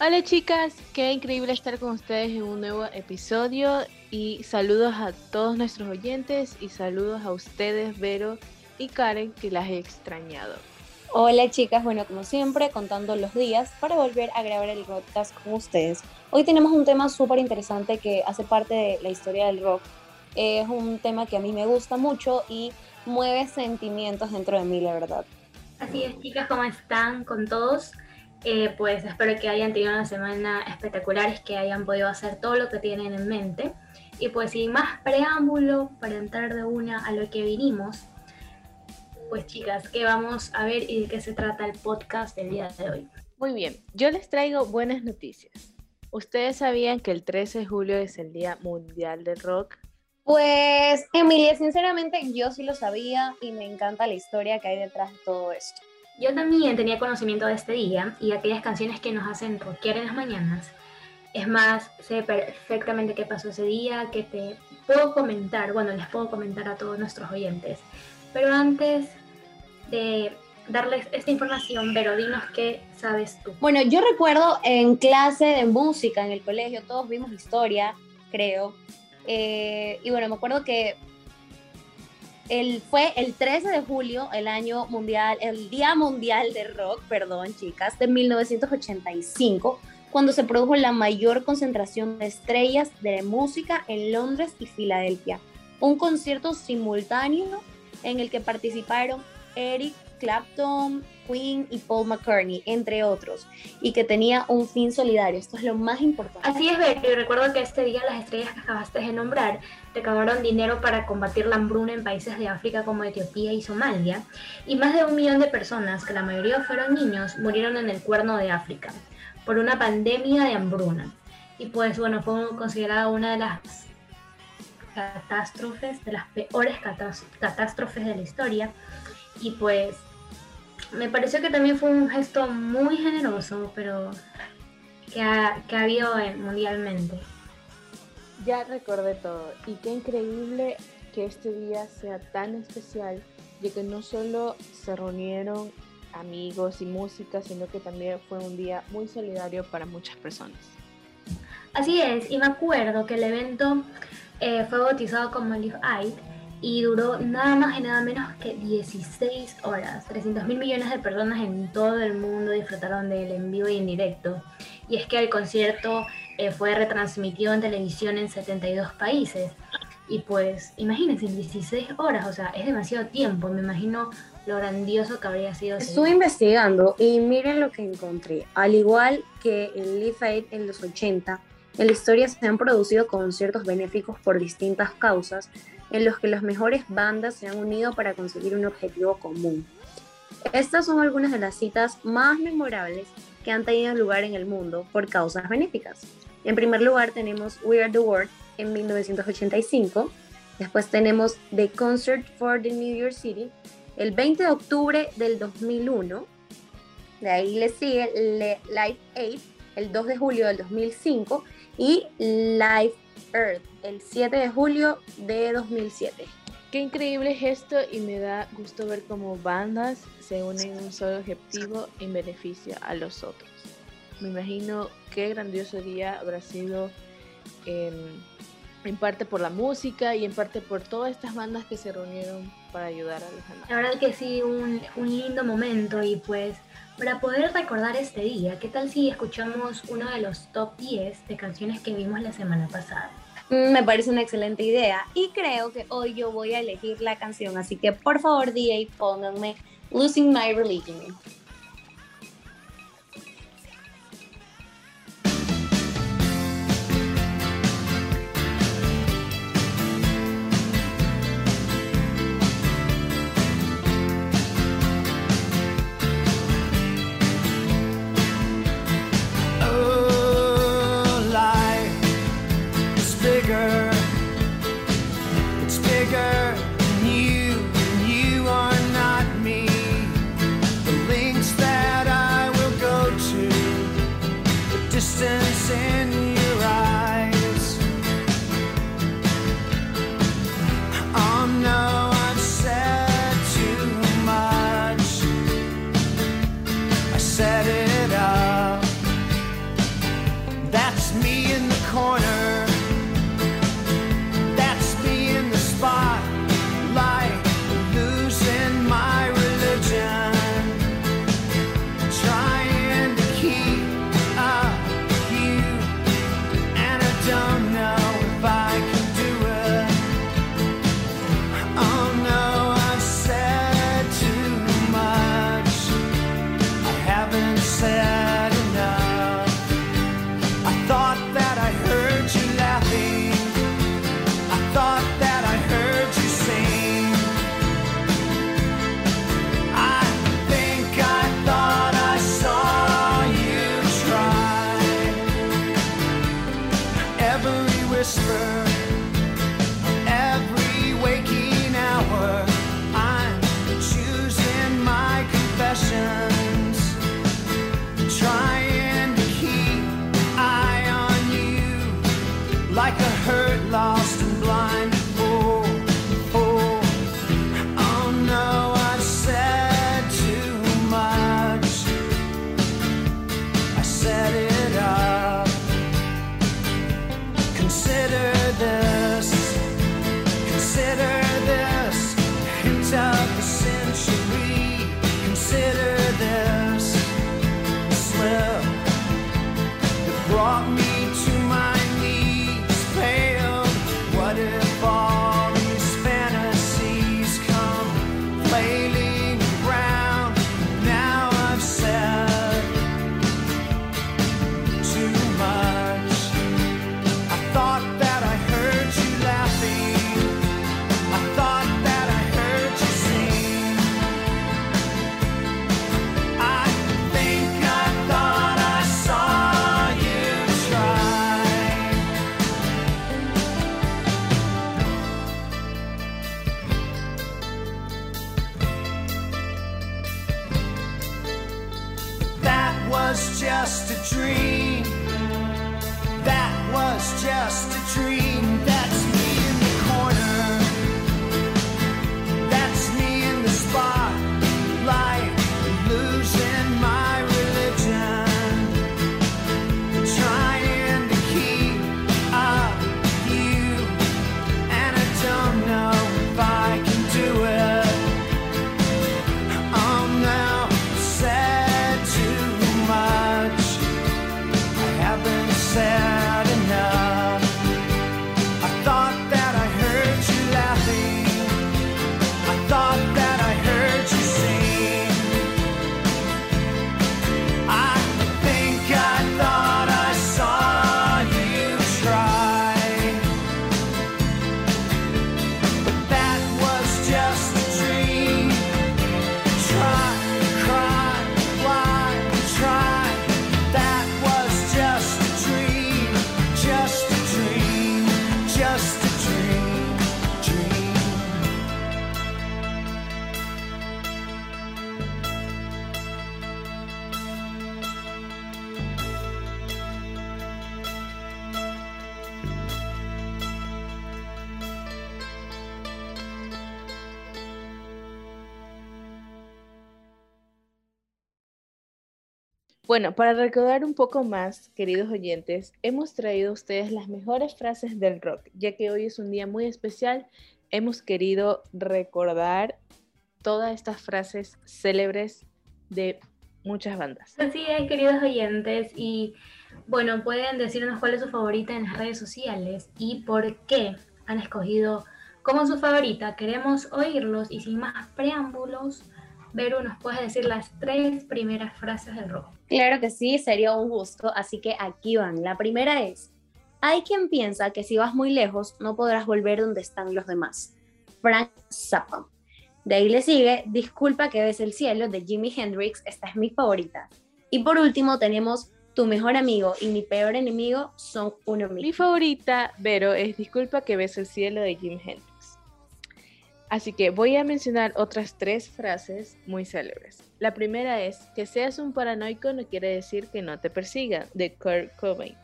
Hola chicas, qué increíble estar con ustedes en un nuevo episodio y saludos a todos nuestros oyentes y saludos a ustedes, Vero y Karen, que las he extrañado. Hola chicas, bueno, como siempre, contando los días para volver a grabar el podcast con ustedes. Hoy tenemos un tema súper interesante que hace parte de la historia del rock. Es un tema que a mí me gusta mucho y mueve sentimientos dentro de mí, la verdad. Así es, chicas, ¿cómo están con todos? Eh, pues espero que hayan tenido una semana espectacular, que hayan podido hacer todo lo que tienen en mente. Y pues sin más preámbulo, para entrar de una a lo que vinimos, pues chicas, ¿qué vamos a ver y de qué se trata el podcast del día de hoy? Muy bien, yo les traigo buenas noticias. ¿Ustedes sabían que el 13 de julio es el Día Mundial del Rock? Pues, Emilia, sinceramente yo sí lo sabía y me encanta la historia que hay detrás de todo esto. Yo también tenía conocimiento de este día y aquellas canciones que nos hacen rockear en las mañanas. Es más, sé perfectamente qué pasó ese día, que te puedo comentar, bueno, les puedo comentar a todos nuestros oyentes. Pero antes de darles esta información, Vero, dinos qué sabes tú. Bueno, yo recuerdo en clase de música en el colegio, todos vimos historia, creo. Eh, y bueno, me acuerdo que el, fue el 13 de julio, el año mundial, el Día Mundial de Rock, perdón, chicas, de 1985, cuando se produjo la mayor concentración de estrellas de música en Londres y Filadelfia. Un concierto simultáneo en el que participaron Eric Clapton, Queen y Paul McCartney, entre otros, y que tenía un fin solidario. Esto es lo más importante. Así es, Betty. Recuerdo que este día las estrellas que acabaste de nombrar recabaron dinero para combatir la hambruna en países de África como Etiopía y Somalia, y más de un millón de personas, que la mayoría fueron niños, murieron en el cuerno de África por una pandemia de hambruna. Y pues bueno, fue considerada una de las catástrofes, de las peores catástrofes de la historia. Y pues me pareció que también fue un gesto muy generoso, pero que ha, que ha habido mundialmente. Ya recordé todo y qué increíble que este día sea tan especial, de que no solo se reunieron amigos y música, sino que también fue un día muy solidario para muchas personas. Así es, y me acuerdo que el evento eh, fue bautizado como Live Aid y duró nada más y nada menos que 16 horas. 300 mil millones de personas en todo el mundo disfrutaron del en vivo y en directo. Y es que el concierto eh, fue retransmitido en televisión en 72 países. Y pues, imagínense, 16 horas, o sea, es demasiado tiempo. Me imagino lo grandioso que habría sido. Estuve investigando y miren lo que encontré. Al igual que el Live Aid en los 80, en la historia se han producido conciertos benéficos por distintas causas en los que las mejores bandas se han unido para conseguir un objetivo común. Estas son algunas de las citas más memorables que han tenido lugar en el mundo por causas benéficas. En primer lugar tenemos We Are the World en 1985, después tenemos The Concert for the New York City el 20 de octubre del 2001, de ahí le sigue Live Aid el 2 de julio del 2005 y Live Earth el 7 de julio de 2007. Qué increíble gesto y me da gusto ver cómo bandas se unen en un solo objetivo en beneficio a los otros. Me imagino qué grandioso día habrá sido em, en parte por la música y en parte por todas estas bandas que se reunieron para ayudar a los demás. La verdad que sí, un, un lindo momento y pues para poder recordar este día, ¿qué tal si escuchamos uno de los top 10 de canciones que vimos la semana pasada? Mm, me parece una excelente idea y creo que hoy yo voy a elegir la canción, así que por favor DJ pónganme Losing My Religion. Bueno, para recordar un poco más, queridos oyentes, hemos traído a ustedes las mejores frases del rock, ya que hoy es un día muy especial. Hemos querido recordar todas estas frases célebres de muchas bandas. Así es, queridos oyentes, y bueno, pueden decirnos cuál es su favorita en las redes sociales y por qué han escogido como su favorita. Queremos oírlos y sin más preámbulos, Veru nos puedes decir las tres primeras frases del rock. Claro que sí, sería un gusto, así que aquí van. La primera es, hay quien piensa que si vas muy lejos no podrás volver donde están los demás. Frank Zappa. De ahí le sigue, disculpa que ves el cielo de Jimi Hendrix, esta es mi favorita. Y por último tenemos, tu mejor amigo y mi peor enemigo son uno Mi mismo. favorita, Vero, es Disculpa que ves el cielo de Jim Hendrix. Así que voy a mencionar otras tres frases muy célebres. La primera es, que seas un paranoico no quiere decir que no te persigan, de Kurt Cobain.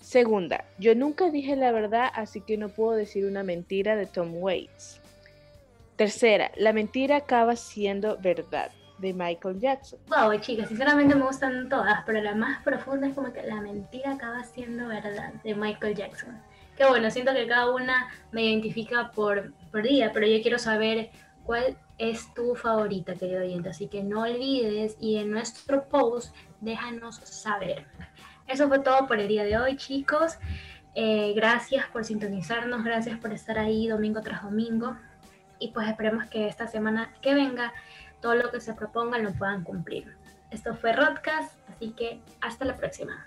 Segunda, yo nunca dije la verdad, así que no puedo decir una mentira, de Tom Waits. Tercera, la mentira acaba siendo verdad, de Michael Jackson. Wow, chicas, sinceramente me gustan todas, pero la más profunda es como que la mentira acaba siendo verdad, de Michael Jackson. Que bueno, siento que cada una me identifica por, día, pero yo quiero saber cuál es tu favorita, querido oyente. Así que no olvides y en nuestro post déjanos saber. Eso fue todo por el día de hoy, chicos. Eh, gracias por sintonizarnos, gracias por estar ahí domingo tras domingo. Y pues esperemos que esta semana que venga todo lo que se propongan lo puedan cumplir. Esto fue Rodcast, así que hasta la próxima.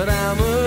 But I'm a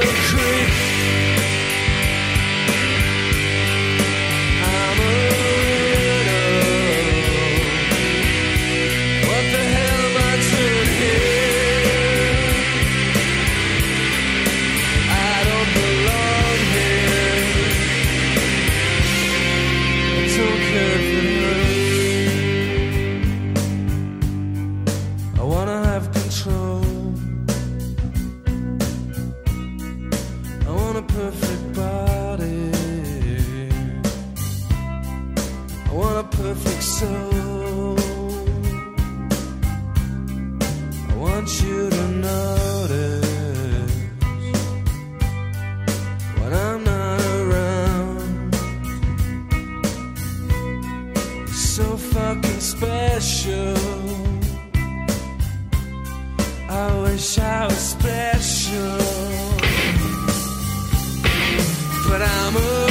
I wish I was special, but I'm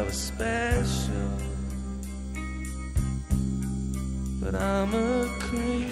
I was special, but I'm a creep.